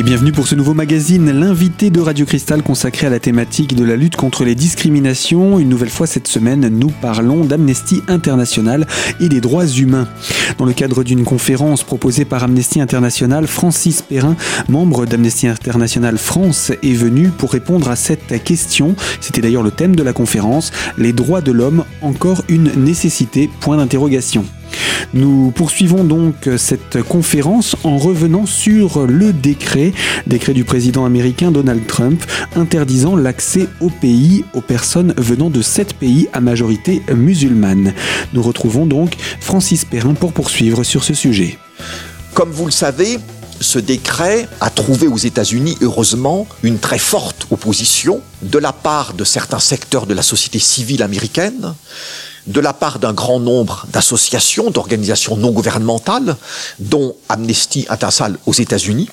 Et bienvenue pour ce nouveau magazine, l'invité de Radio Cristal consacré à la thématique de la lutte contre les discriminations. Une nouvelle fois cette semaine, nous parlons d'Amnesty International et des droits humains. Dans le cadre d'une conférence proposée par Amnesty International, Francis Perrin, membre d'Amnesty International France, est venu pour répondre à cette question. C'était d'ailleurs le thème de la conférence, les droits de l'homme, encore une nécessité, point d'interrogation. Nous poursuivons donc cette conférence en revenant sur le décret, décret du président américain Donald Trump, interdisant l'accès au pays aux personnes venant de sept pays à majorité musulmane. Nous retrouvons donc Francis Perrin pour poursuivre sur ce sujet. Comme vous le savez, ce décret a trouvé aux États-Unis, heureusement, une très forte opposition de la part de certains secteurs de la société civile américaine, de la part d'un grand nombre d'associations, d'organisations non gouvernementales, dont Amnesty International aux États-Unis.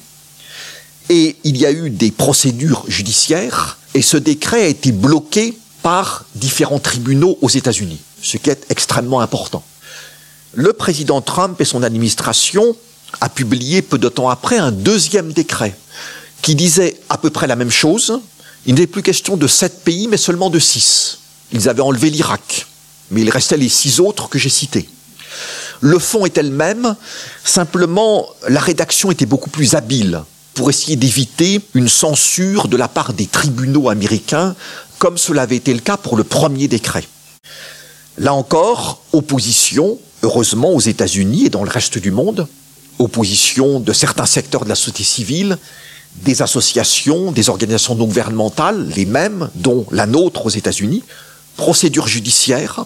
Et il y a eu des procédures judiciaires, et ce décret a été bloqué par différents tribunaux aux États-Unis, ce qui est extrêmement important. Le président Trump et son administration a publié peu de temps après un deuxième décret qui disait à peu près la même chose. Il n'était plus question de sept pays, mais seulement de six. Ils avaient enlevé l'Irak, mais il restait les six autres que j'ai cités. Le fond est elle même, simplement la rédaction était beaucoup plus habile pour essayer d'éviter une censure de la part des tribunaux américains, comme cela avait été le cas pour le premier décret. Là encore, opposition, heureusement aux États-Unis et dans le reste du monde, opposition de certains secteurs de la société civile, des associations, des organisations non gouvernementales, les mêmes, dont la nôtre aux États-Unis, procédure judiciaire,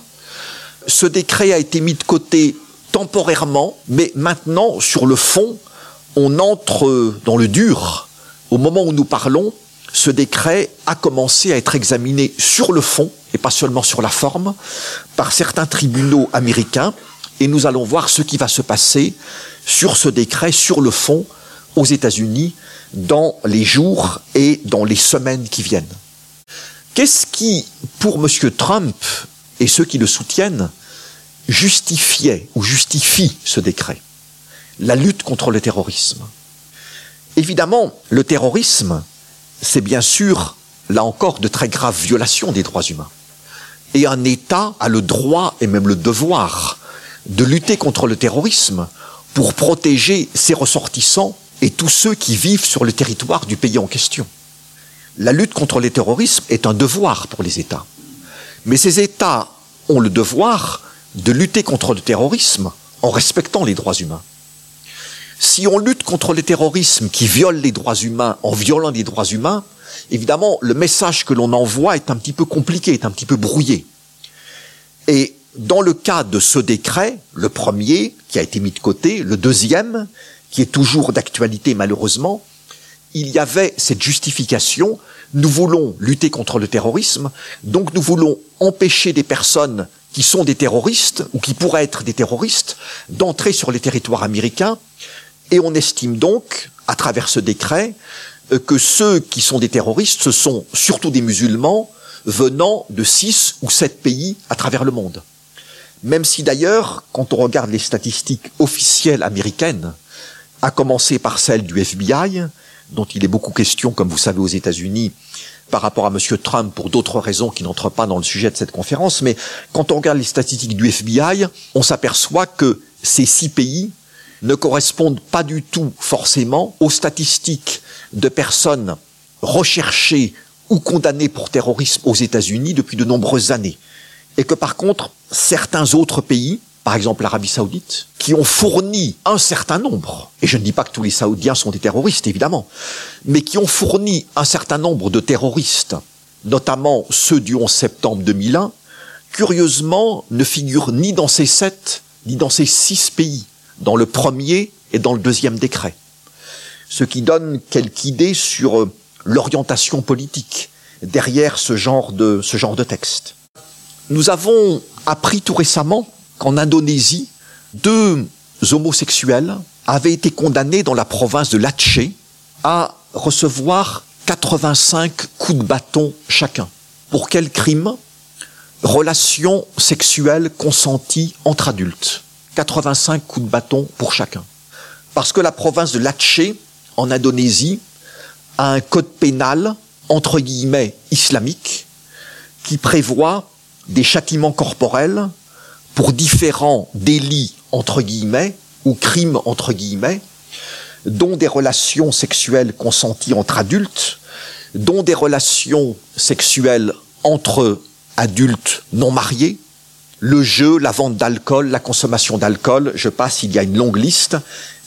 ce décret a été mis de côté temporairement, mais maintenant, sur le fond, on entre dans le dur. Au moment où nous parlons, ce décret a commencé à être examiné sur le fond, et pas seulement sur la forme, par certains tribunaux américains, et nous allons voir ce qui va se passer sur ce décret, sur le fond, aux États-Unis, dans les jours et dans les semaines qui viennent. Qu'est-ce qui, pour M. Trump, et ceux qui le soutiennent justifiaient ou justifient ce décret. La lutte contre le terrorisme. Évidemment, le terrorisme, c'est bien sûr, là encore, de très graves violations des droits humains. Et un État a le droit et même le devoir de lutter contre le terrorisme pour protéger ses ressortissants et tous ceux qui vivent sur le territoire du pays en question. La lutte contre le terrorisme est un devoir pour les États. Mais ces États ont le devoir de lutter contre le terrorisme en respectant les droits humains. Si on lutte contre le terrorisme qui viole les droits humains en violant les droits humains, évidemment, le message que l'on envoie est un petit peu compliqué, est un petit peu brouillé. Et dans le cas de ce décret, le premier qui a été mis de côté, le deuxième, qui est toujours d'actualité malheureusement, il y avait cette justification. Nous voulons lutter contre le terrorisme, donc nous voulons empêcher des personnes qui sont des terroristes ou qui pourraient être des terroristes d'entrer sur les territoires américains. Et on estime donc, à travers ce décret, euh, que ceux qui sont des terroristes, ce sont surtout des musulmans venant de six ou sept pays à travers le monde. Même si d'ailleurs, quand on regarde les statistiques officielles américaines, à commencer par celles du FBI, dont il est beaucoup question, comme vous savez, aux États-Unis, par rapport à M. Trump pour d'autres raisons qui n'entrent pas dans le sujet de cette conférence, mais quand on regarde les statistiques du FBI, on s'aperçoit que ces six pays ne correspondent pas du tout forcément aux statistiques de personnes recherchées ou condamnées pour terrorisme aux États-Unis depuis de nombreuses années. Et que par contre, certains autres pays, par exemple l'Arabie saoudite, qui ont fourni un certain nombre, et je ne dis pas que tous les Saoudiens sont des terroristes, évidemment, mais qui ont fourni un certain nombre de terroristes, notamment ceux du 11 septembre 2001, curieusement ne figurent ni dans ces sept, ni dans ces six pays, dans le premier et dans le deuxième décret. Ce qui donne quelque idée sur euh, l'orientation politique derrière ce genre de, ce genre de texte. Nous avons appris tout récemment qu'en Indonésie, deux homosexuels avaient été condamnés dans la province de Latché à recevoir 85 coups de bâton chacun. Pour quel crime? Relation sexuelle consentie entre adultes. 85 coups de bâton pour chacun. Parce que la province de Latché, en Indonésie, à un code pénal, entre guillemets, islamique, qui prévoit des châtiments corporels pour différents délits, entre guillemets, ou crimes, entre guillemets, dont des relations sexuelles consenties entre adultes, dont des relations sexuelles entre adultes non mariés, le jeu, la vente d'alcool, la consommation d'alcool, je passe, il y a une longue liste.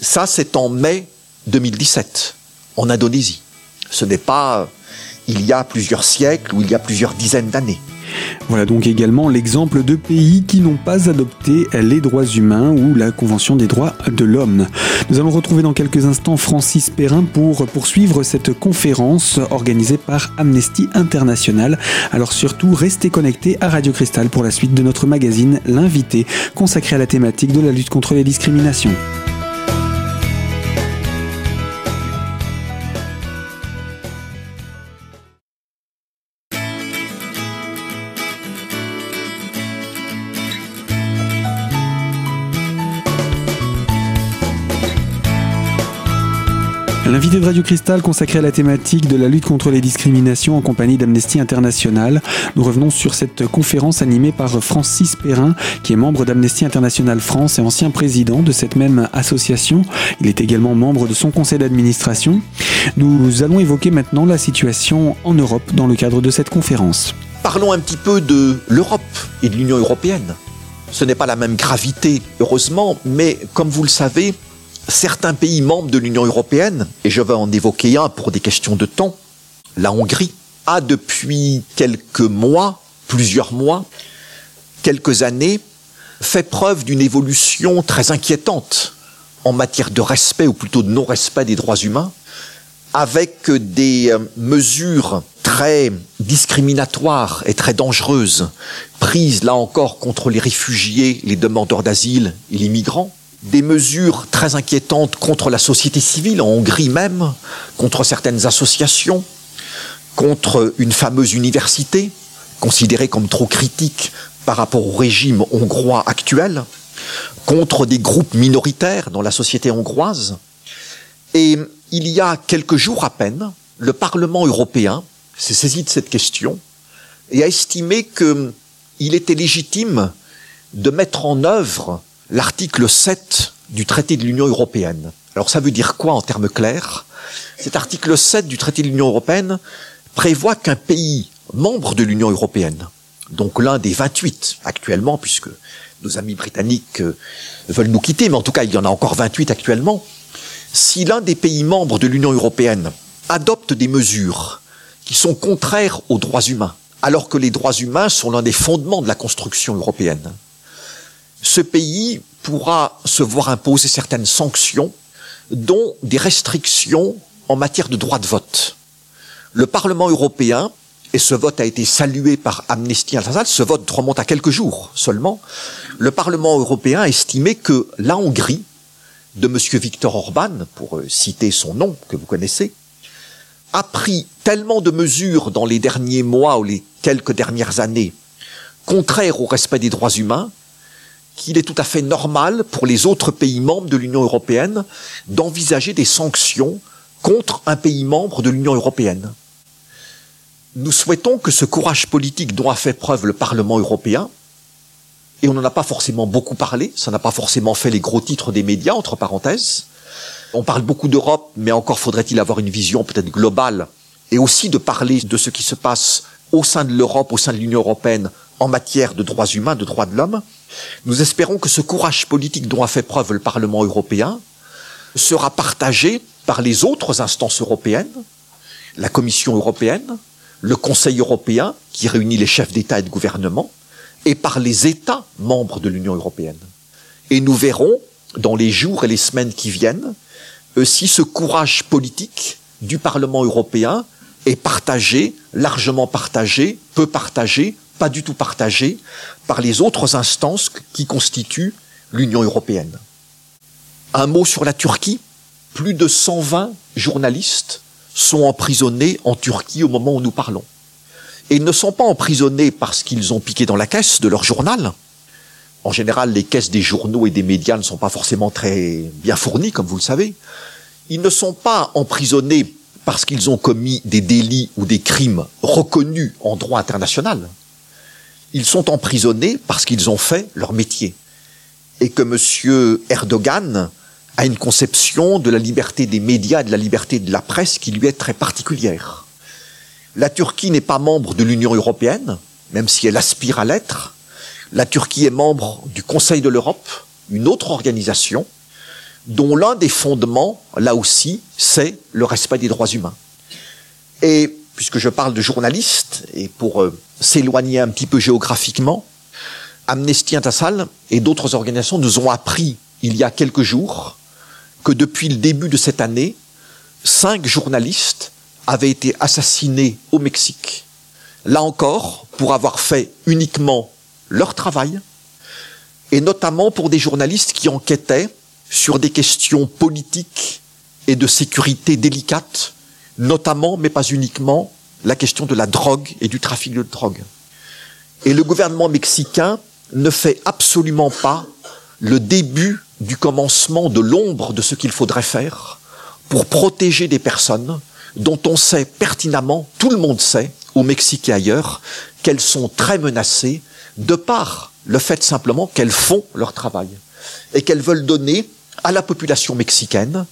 Ça, c'est en mai 2017, en Indonésie. Ce n'est pas il y a plusieurs siècles ou il y a plusieurs dizaines d'années. Voilà donc également l'exemple de pays qui n'ont pas adopté les droits humains ou la Convention des droits de l'homme. Nous allons retrouver dans quelques instants Francis Perrin pour poursuivre cette conférence organisée par Amnesty International. Alors surtout, restez connectés à Radio Cristal pour la suite de notre magazine L'invité, consacré à la thématique de la lutte contre les discriminations. L'invité de Radio Cristal consacré à la thématique de la lutte contre les discriminations en compagnie d'Amnesty International. Nous revenons sur cette conférence animée par Francis Perrin, qui est membre d'Amnesty International France et ancien président de cette même association. Il est également membre de son conseil d'administration. Nous allons évoquer maintenant la situation en Europe dans le cadre de cette conférence. Parlons un petit peu de l'Europe et de l'Union européenne. Ce n'est pas la même gravité, heureusement, mais comme vous le savez, certains pays membres de l'Union européenne, et je vais en évoquer un pour des questions de temps, la Hongrie, a depuis quelques mois, plusieurs mois, quelques années, fait preuve d'une évolution très inquiétante en matière de respect, ou plutôt de non-respect des droits humains, avec des euh, mesures très discriminatoires et très dangereuses prises là encore contre les réfugiés, les demandeurs d'asile et les migrants, des mesures très inquiétantes contre la société civile, en Hongrie même, contre certaines associations, contre une fameuse université, considérée comme trop critique par rapport au régime hongrois actuel, contre des groupes minoritaires dans la société hongroise. Et il y a quelques jours à peine, le Parlement européen s'est saisi de cette question et a estimé qu'il était légitime de mettre en œuvre l'article 7 du traité de l'Union européenne. Alors ça veut dire quoi en termes clairs? Cet article 7 du traité de l'Union européenne prévoit qu'un pays membre de l'Union européenne, donc l'un des 28 actuellement, puisque nos amis britanniques euh, veulent nous quitter, mais en tout cas il y en a encore 28 actuellement, si l'un des pays membres de l'Union européenne adopte des mesures qui sont contraires aux droits humains, alors que les droits humains sont l'un des fondements de la construction européenne, ce pays pourra se voir imposer certaines sanctions, dont des restrictions en matière de droit de vote. Le Parlement européen, et ce vote a été salué par Amnesty International, ce vote remonte à quelques jours seulement, le Parlement européen a estimé que la Hongrie, de M. Viktor Orban, pour euh, citer son nom que vous connaissez, a pris tellement de mesures dans les derniers mois ou les quelques dernières années contraires au respect des droits humains qu'il est tout à fait normal pour les autres pays membres de l'Union européenne d'envisager des sanctions contre un pays membre de l'Union européenne. Nous souhaitons que ce courage politique dont a fait preuve le Parlement européen, et on n'en a pas forcément beaucoup parlé, ça n'a pas forcément fait les gros titres des médias, entre parenthèses, on parle beaucoup d'Europe, mais encore faudrait-il avoir une vision peut-être globale, et aussi de parler de ce qui se passe au sein de l'Europe, au sein de l'Union européenne, en matière de droits humains, de droits de l'homme. Nous espérons que ce courage politique dont a fait preuve le Parlement européen sera partagé par les autres instances européennes, la Commission européenne, le Conseil européen, qui réunit les chefs d'État et de gouvernement, et par les États membres de l'Union européenne. Et nous verrons, dans les jours et les semaines qui viennent, si ce courage politique du Parlement européen est partagé, largement partagé, peu partagé pas du tout partagé par les autres instances qui constituent l'Union européenne. Un mot sur la Turquie. Plus de 120 journalistes sont emprisonnés en Turquie au moment où nous parlons. Et ils ne sont pas emprisonnés parce qu'ils ont piqué dans la caisse de leur journal. En général, les caisses des journaux et des médias ne sont pas forcément très bien fournies, comme vous le savez. Ils ne sont pas emprisonnés parce qu'ils ont commis des délits ou des crimes reconnus en droit international. Ils sont emprisonnés parce qu'ils ont fait leur métier. Et que M. Erdogan a une conception de la liberté des médias de la liberté de la presse qui lui est très particulière. La Turquie n'est pas membre de l'Union européenne, même si elle aspire à l'être. La Turquie est membre du Conseil de l'Europe, une autre organisation, dont l'un des fondements, là aussi, c'est le respect des droits humains. Puisque je parle de journalistes, et pour euh, s'éloigner un petit peu géographiquement, Amnesty International et d'autres organisations nous ont appris il y a quelques jours que depuis le début de cette année, cinq journalistes avaient été assassinés au Mexique. Là encore, pour avoir fait uniquement leur travail, et notamment pour des journalistes qui enquêtaient sur des questions politiques et de sécurité délicates, notamment, mais pas uniquement, la question de la drogue et du trafic de drogue. Et le gouvernement mexicain ne fait absolument pas le début du commencement de l'ombre de ce qu'il faudrait faire pour protéger des personnes dont on sait pertinemment, tout le monde sait, au Mexique et ailleurs, qu'elles sont très menacées de par le fait simplement qu'elles font leur travail et qu'elles veulent donner à la population mexicaine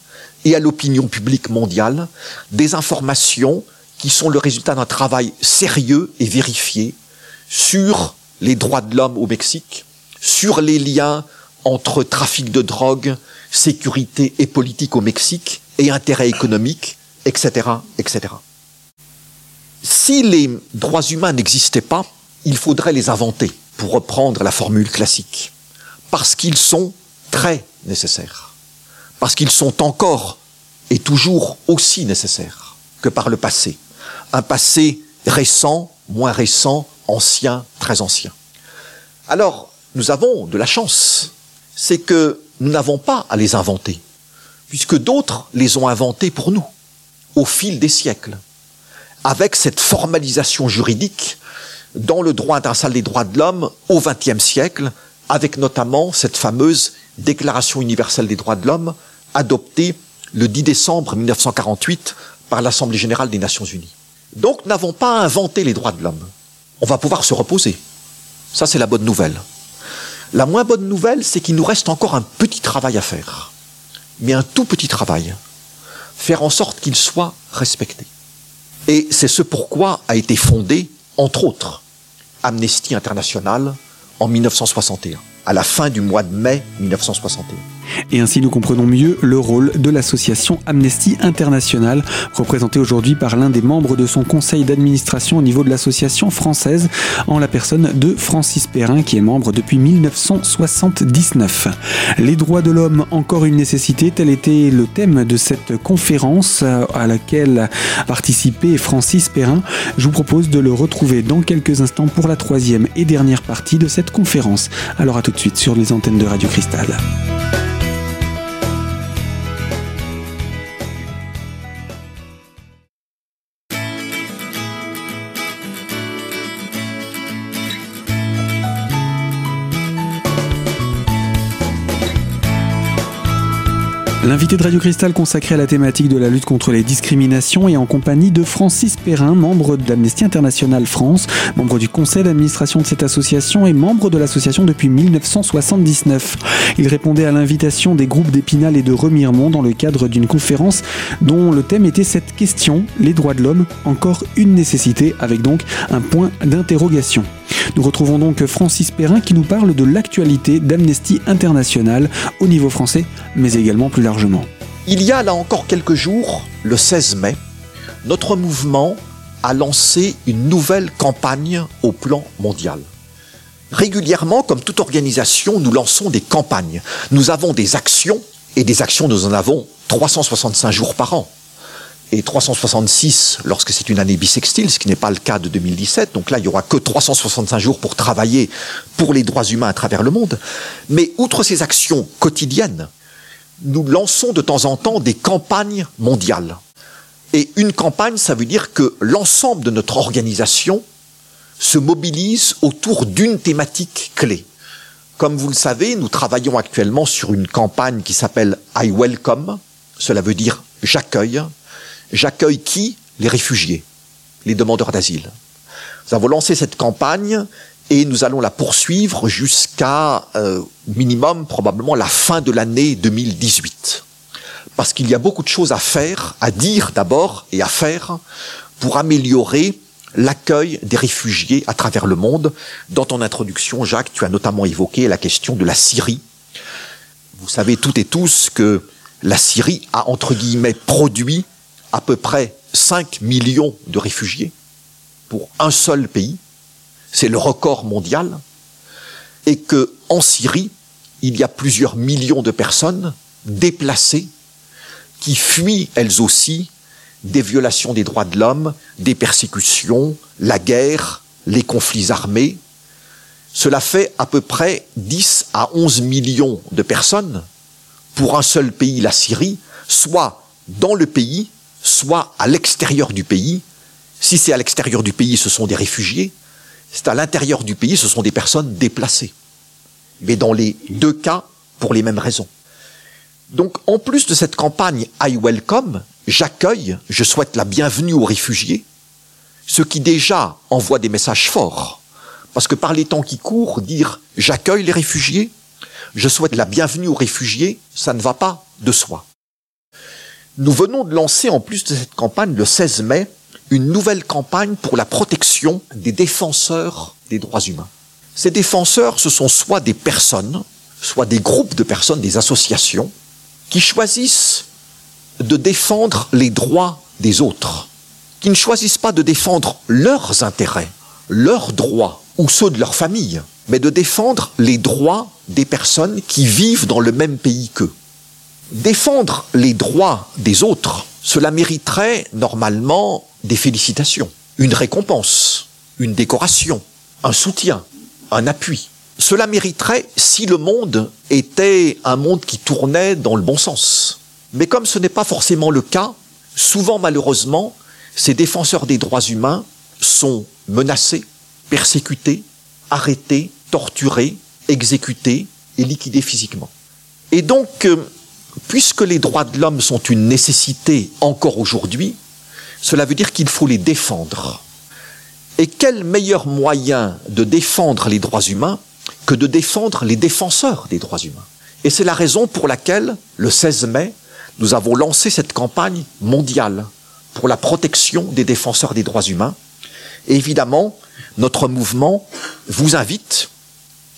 et à l'opinion publique mondiale des informations qui sont le résultat d'un travail sérieux et vérifié sur les droits de l'homme au Mexique, sur les liens entre trafic de drogue, sécurité et politique au Mexique et intérêts économiques, etc., etc. Si les droits humains n'existaient pas, il faudrait les inventer, pour reprendre la formule classique, parce qu'ils sont très nécessaires, parce qu'ils sont encore et toujours aussi nécessaires que par le passé. Un passé récent, moins récent, ancien, très ancien. Alors, nous avons de la chance, c'est que nous n'avons pas à les inventer, puisque d'autres les ont inventés pour nous, au fil des siècles, avec cette formalisation juridique dans le droit international des droits de l'homme au XXe siècle, avec notamment cette fameuse Déclaration universelle des droits de l'homme adoptée le 10 décembre 1948 par l'Assemblée générale des Nations unies. Donc, n'avons pas inventé les droits de l'homme. On va pouvoir se reposer. Ça, c'est la bonne nouvelle. La moins bonne nouvelle, c'est qu'il nous reste encore un petit travail à faire. Mais un tout petit travail. Faire en sorte qu'il soit respecté. Et c'est ce pourquoi a été fondé, entre autres, Amnesty International en 1961, à la fin du mois de mai 1961. Et ainsi nous comprenons mieux le rôle de l'association Amnesty International, représentée aujourd'hui par l'un des membres de son conseil d'administration au niveau de l'association française, en la personne de Francis Perrin, qui est membre depuis 1979. Les droits de l'homme, encore une nécessité, tel était le thème de cette conférence à laquelle participait Francis Perrin. Je vous propose de le retrouver dans quelques instants pour la troisième et dernière partie de cette conférence. Alors à tout de suite sur les antennes de Radio Cristal. L'invité de Radio Cristal consacré à la thématique de la lutte contre les discriminations est en compagnie de Francis Perrin, membre de l'Amnesty International France, membre du conseil d'administration de cette association et membre de l'association depuis 1979. Il répondait à l'invitation des groupes d'Épinal et de Remiremont dans le cadre d'une conférence dont le thème était cette question, les droits de l'homme, encore une nécessité, avec donc un point d'interrogation. Nous retrouvons donc Francis Perrin qui nous parle de l'actualité d'Amnesty International au niveau français, mais également plus largement. Il y a là encore quelques jours, le 16 mai, notre mouvement a lancé une nouvelle campagne au plan mondial. Régulièrement, comme toute organisation, nous lançons des campagnes. Nous avons des actions, et des actions, nous en avons 365 jours par an et 366 lorsque c'est une année bisextile, ce qui n'est pas le cas de 2017. Donc là, il y aura que 365 jours pour travailler pour les droits humains à travers le monde. Mais outre ces actions quotidiennes, nous lançons de temps en temps des campagnes mondiales. Et une campagne, ça veut dire que l'ensemble de notre organisation se mobilise autour d'une thématique clé. Comme vous le savez, nous travaillons actuellement sur une campagne qui s'appelle I Welcome, cela veut dire j'accueille, J'accueille qui? Les réfugiés, les demandeurs d'asile. Nous avons lancé cette campagne et nous allons la poursuivre jusqu'à euh, minimum probablement la fin de l'année 2018. Parce qu'il y a beaucoup de choses à faire, à dire d'abord et à faire pour améliorer l'accueil des réfugiés à travers le monde. Dans ton introduction, Jacques, tu as notamment évoqué la question de la Syrie. Vous savez toutes et tous que la Syrie a, entre guillemets, produit à peu près 5 millions de réfugiés pour un seul pays. C'est le record mondial. Et que, en Syrie, il y a plusieurs millions de personnes déplacées qui fuient elles aussi des violations des droits de l'homme, des persécutions, la guerre, les conflits armés. Cela fait à peu près 10 à 11 millions de personnes pour un seul pays, la Syrie, soit dans le pays, soit à l'extérieur du pays. Si c'est à l'extérieur du pays, ce sont des réfugiés. C'est à l'intérieur du pays, ce sont des personnes déplacées. Mais dans les deux cas, pour les mêmes raisons. Donc, en plus de cette campagne I Welcome, j'accueille, je souhaite la bienvenue aux réfugiés, ce qui déjà envoie des messages forts. Parce que par les temps qui courent, dire j'accueille les réfugiés, je souhaite la bienvenue aux réfugiés, ça ne va pas de soi. Nous venons de lancer, en plus de cette campagne, le 16 mai, une nouvelle campagne pour la protection des défenseurs des droits humains. Ces défenseurs, ce sont soit des personnes, soit des groupes de personnes, des associations, qui choisissent de défendre les droits des autres, qui ne choisissent pas de défendre leurs intérêts, leurs droits ou ceux de leur famille, mais de défendre les droits des personnes qui vivent dans le même pays qu'eux. Défendre les droits des autres, cela mériterait normalement des félicitations, une récompense, une décoration, un soutien, un appui. Cela mériterait si le monde était un monde qui tournait dans le bon sens. Mais comme ce n'est pas forcément le cas, souvent malheureusement, ces défenseurs des droits humains sont menacés, persécutés, arrêtés, torturés, exécutés et liquidés physiquement. Et donc, euh, puisque les droits de l'homme sont une nécessité encore aujourd'hui, cela veut dire qu'il faut les défendre. Et quel meilleur moyen de défendre les droits humains que de défendre les défenseurs des droits humains? Et c'est la raison pour laquelle, le 16 mai, nous avons lancé cette campagne mondiale pour la protection des défenseurs des droits humains. Évidemment, notre mouvement vous invite,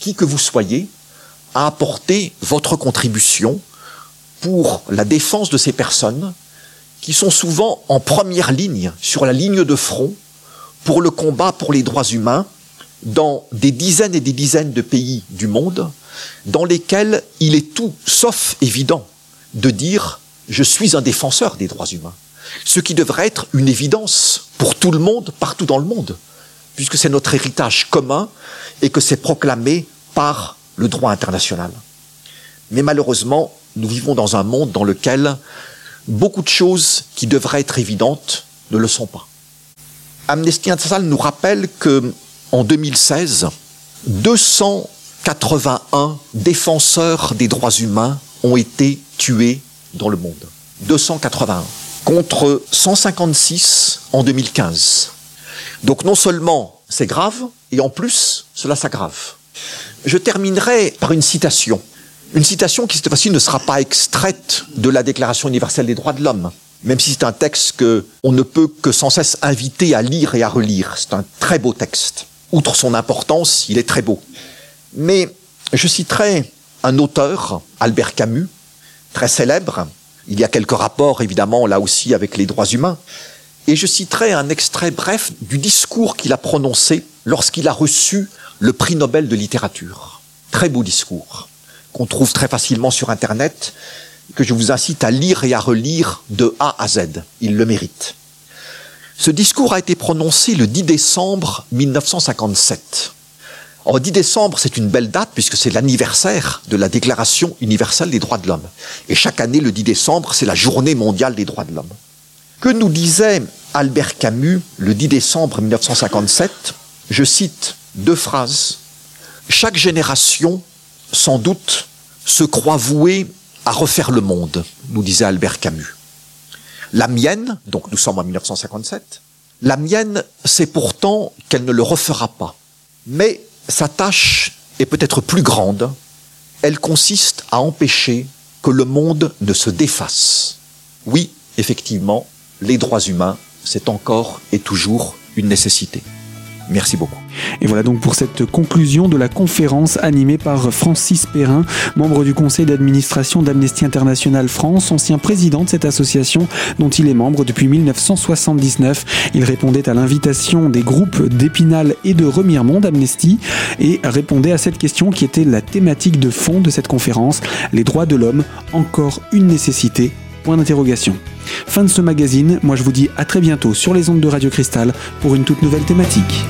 qui que vous soyez, à apporter votre contribution pour la défense de ces personnes qui sont souvent en première ligne, sur la ligne de front, pour le combat pour les droits humains dans des dizaines et des dizaines de pays du monde, dans lesquels il est tout sauf évident de dire je suis un défenseur des droits humains. Ce qui devrait être une évidence pour tout le monde, partout dans le monde, puisque c'est notre héritage commun et que c'est proclamé par le droit international. Mais malheureusement, nous vivons dans un monde dans lequel beaucoup de choses qui devraient être évidentes ne le sont pas. Amnesty International nous rappelle que en 2016, 281 défenseurs des droits humains ont été tués dans le monde. 281 contre 156 en 2015. Donc non seulement c'est grave, et en plus cela s'aggrave. Je terminerai par une citation. Une citation qui cette fois-ci ne sera pas extraite de la Déclaration universelle des droits de l'homme, même si c'est un texte que on ne peut que sans cesse inviter à lire et à relire. C'est un très beau texte. Outre son importance, il est très beau. Mais je citerai un auteur, Albert Camus, très célèbre. Il y a quelques rapports, évidemment, là aussi, avec les droits humains. Et je citerai un extrait bref du discours qu'il a prononcé lorsqu'il a reçu le prix Nobel de littérature. Très beau discours, qu'on trouve très facilement sur Internet, que je vous incite à lire et à relire de A à Z. Il le mérite. Ce discours a été prononcé le 10 décembre 1957. En 10 décembre, c'est une belle date puisque c'est l'anniversaire de la Déclaration universelle des droits de l'homme. Et chaque année, le 10 décembre, c'est la journée mondiale des droits de l'homme. Que nous disait Albert Camus le 10 décembre 1957 Je cite deux phrases. Chaque génération, sans doute, se croit vouée à refaire le monde, nous disait Albert Camus. La mienne, donc nous sommes en 1957, la mienne, c'est pourtant qu'elle ne le refera pas. Mais sa tâche est peut-être plus grande. Elle consiste à empêcher que le monde ne se défasse. Oui, effectivement, les droits humains, c'est encore et toujours une nécessité. Merci beaucoup. Et voilà donc pour cette conclusion de la conférence animée par Francis Perrin, membre du conseil d'administration d'Amnesty International France, ancien président de cette association dont il est membre depuis 1979. Il répondait à l'invitation des groupes d'Épinal et de Remiremont d'Amnesty et répondait à cette question qui était la thématique de fond de cette conférence, les droits de l'homme, encore une nécessité Point d'interrogation. Fin de ce magazine, moi je vous dis à très bientôt sur les ondes de Radio Cristal pour une toute nouvelle thématique.